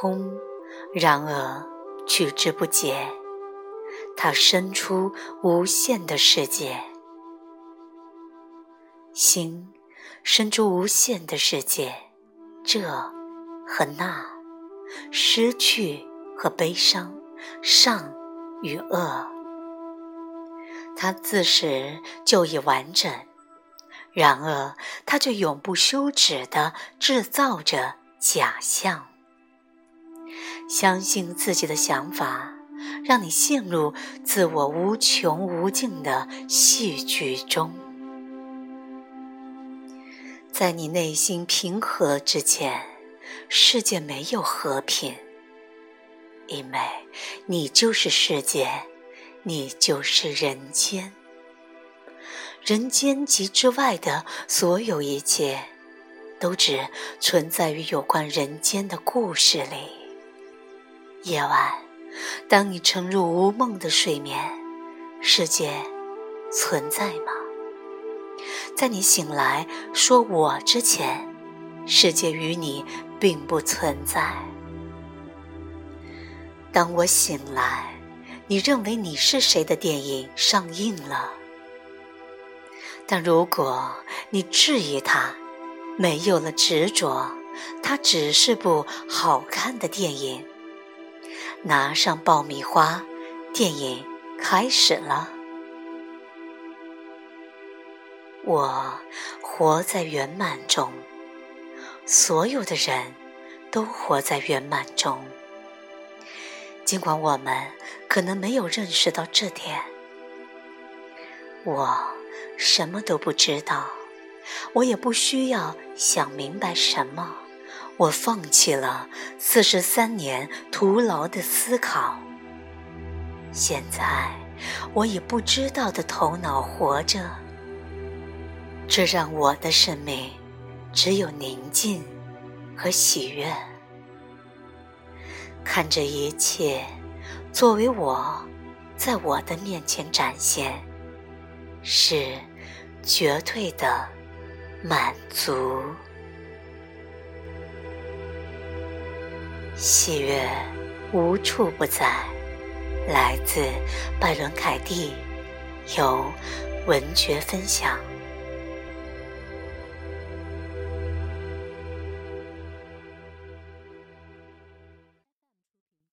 空，然而取之不竭。它生出无限的世界，心生出无限的世界，这和那，失去和悲伤，善与恶，它自始就已完整，然而它却永不休止地制造着假象，相信自己的想法。让你陷入自我无穷无尽的戏剧中，在你内心平和之前，世界没有和平，因为你就是世界，你就是人间，人间及之外的所有一切，都只存在于有关人间的故事里。夜晚。当你沉入无梦的睡眠，世界存在吗？在你醒来说“我”之前，世界与你并不存在。当我醒来，你认为你是谁的电影上映了？但如果你质疑它，没有了执着，它只是部好看的电影。拿上爆米花，电影开始了。我活在圆满中，所有的人都活在圆满中。尽管我们可能没有认识到这点，我什么都不知道，我也不需要想明白什么。我放弃了四十三年徒劳的思考。现在，我以不知道的头脑活着，这让我的生命只有宁静和喜悦。看这一切，作为我在我的面前展现，是绝对的满足。喜悦无处不在，来自拜伦·凯蒂，由文学分享。